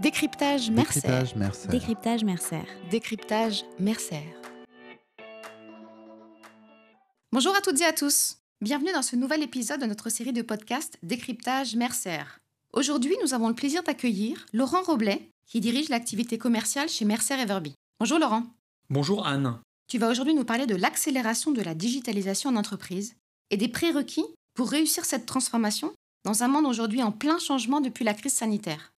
Décryptage Mercer. Décryptage Mercer. Décryptage Mercer. Décryptage Mercer. Bonjour à toutes et à tous. Bienvenue dans ce nouvel épisode de notre série de podcasts Décryptage Mercer. Aujourd'hui, nous avons le plaisir d'accueillir Laurent Roblet, qui dirige l'activité commerciale chez Mercer Everby. Bonjour Laurent. Bonjour Anne. Tu vas aujourd'hui nous parler de l'accélération de la digitalisation en entreprise et des prérequis pour réussir cette transformation dans un monde aujourd'hui en plein changement depuis la crise sanitaire.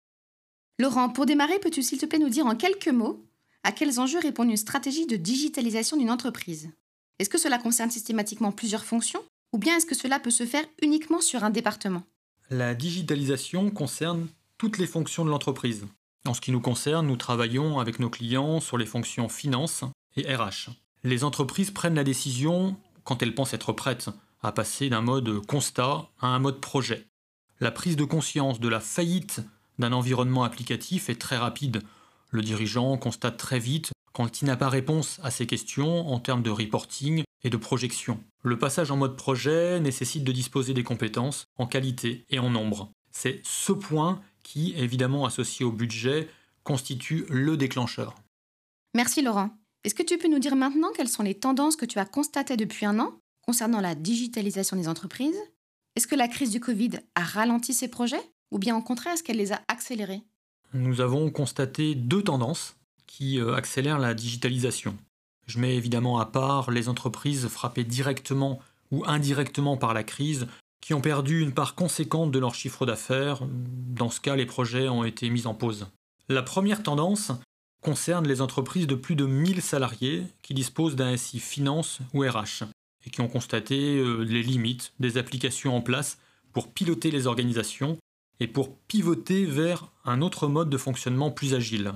Laurent, pour démarrer, peux-tu s'il te plaît nous dire en quelques mots à quels enjeux répond une stratégie de digitalisation d'une entreprise? Est-ce que cela concerne systématiquement plusieurs fonctions ou bien est-ce que cela peut se faire uniquement sur un département? La digitalisation concerne toutes les fonctions de l'entreprise. En ce qui nous concerne, nous travaillons avec nos clients sur les fonctions finance et RH. Les entreprises prennent la décision, quand elles pensent être prêtes, à passer d'un mode constat à un mode projet. La prise de conscience de la faillite d'un environnement applicatif est très rapide. Le dirigeant constate très vite quand il n'a pas réponse à ces questions en termes de reporting et de projection. Le passage en mode projet nécessite de disposer des compétences en qualité et en nombre. C'est ce point qui, évidemment associé au budget, constitue le déclencheur. Merci Laurent. Est-ce que tu peux nous dire maintenant quelles sont les tendances que tu as constatées depuis un an concernant la digitalisation des entreprises? Est-ce que la crise du Covid a ralenti ces projets? Ou bien au contraire est-ce qu'elle les a accélérés? Nous avons constaté deux tendances qui euh, accélèrent la digitalisation. Je mets évidemment à part les entreprises frappées directement ou indirectement par la crise qui ont perdu une part conséquente de leur chiffre d'affaires. Dans ce cas, les projets ont été mis en pause. La première tendance concerne les entreprises de plus de 1000 salariés qui disposent d'un SI finance ou RH et qui ont constaté euh, les limites des applications en place pour piloter les organisations et pour pivoter vers un autre mode de fonctionnement plus agile.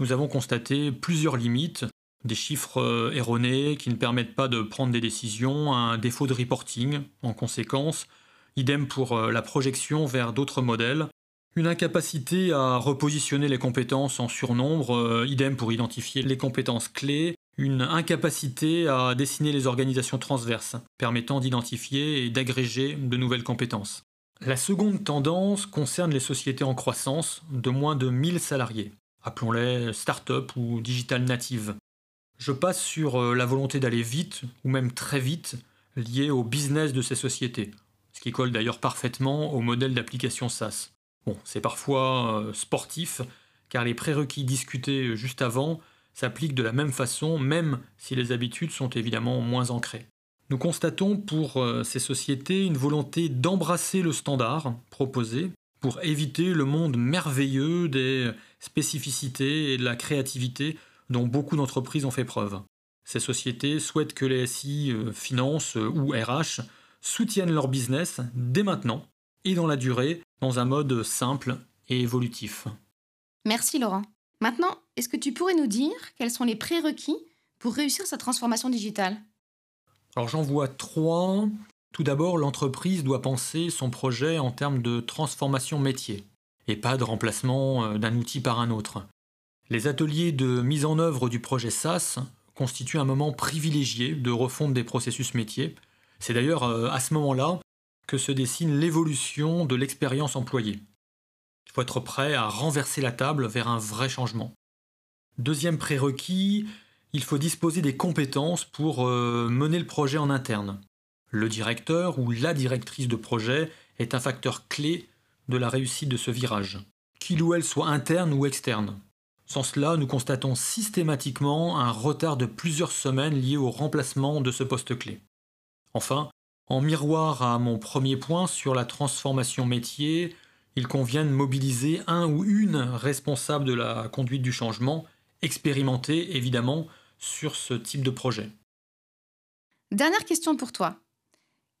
Nous avons constaté plusieurs limites, des chiffres euh, erronés qui ne permettent pas de prendre des décisions, un défaut de reporting en conséquence, idem pour euh, la projection vers d'autres modèles, une incapacité à repositionner les compétences en surnombre, euh, idem pour identifier les compétences clés, une incapacité à dessiner les organisations transverses, permettant d'identifier et d'agréger de nouvelles compétences. La seconde tendance concerne les sociétés en croissance de moins de 1000 salariés, appelons-les start-up ou digital native. Je passe sur euh, la volonté d'aller vite, ou même très vite, liée au business de ces sociétés, ce qui colle d'ailleurs parfaitement au modèle d'application SaaS. Bon, c'est parfois euh, sportif, car les prérequis discutés juste avant s'appliquent de la même façon, même si les habitudes sont évidemment moins ancrées. Nous constatons pour euh, ces sociétés une volonté d'embrasser le standard proposé pour éviter le monde merveilleux des spécificités et de la créativité dont beaucoup d'entreprises ont fait preuve. Ces sociétés souhaitent que les SI, euh, finance euh, ou RH soutiennent leur business dès maintenant et dans la durée, dans un mode simple et évolutif. Merci Laurent. Maintenant, est-ce que tu pourrais nous dire quels sont les prérequis pour réussir cette transformation digitale? Alors j'en vois trois. Tout d'abord, l'entreprise doit penser son projet en termes de transformation métier, et pas de remplacement euh, d'un outil par un autre. Les ateliers de mise en œuvre du projet SaaS constituent un moment privilégié de refonte des processus métiers. C'est d'ailleurs euh, à ce moment-là que se dessine l'évolution de l'expérience employée. Il faut être prêt à renverser la table vers un vrai changement. Deuxième prérequis, il faut disposer des compétences pour euh, mener le projet en interne. Le directeur ou la directrice de projet est un facteur clé de la réussite de ce virage, qu'il ou elle soit interne ou externe. Sans cela, nous constatons systématiquement un retard de plusieurs semaines lié au remplacement de ce poste clé. Enfin, en miroir à mon premier point sur la transformation métier, il convient de mobiliser un ou une responsable de la conduite du changement, expérimentée évidemment, sur ce type de projet. Dernière question pour toi.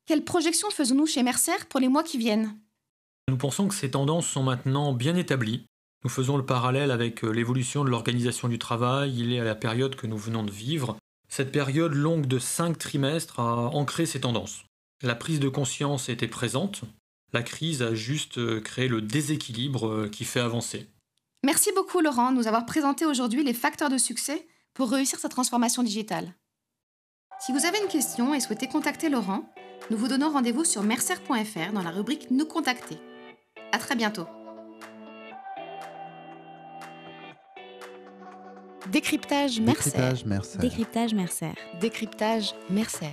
Quelles projections faisons-nous chez Mercer pour les mois qui viennent? Nous pensons que ces tendances sont maintenant bien établies. Nous faisons le parallèle avec euh, l'évolution de l'organisation du travail, il est à la période que nous venons de vivre. Cette période longue de cinq trimestres a ancré ces tendances. La prise de conscience était présente, la crise a juste euh, créé le déséquilibre euh, qui fait avancer. Merci beaucoup Laurent de nous avoir présenté aujourd'hui les facteurs de succès pour réussir sa transformation digitale. Si vous avez une question et souhaitez contacter Laurent, nous vous donnons rendez-vous sur mercer.fr dans la rubrique Nous contacter. À très bientôt. Décryptage Mercer. Décryptage Mercer. Décryptage Mercer. Décryptage Mercer.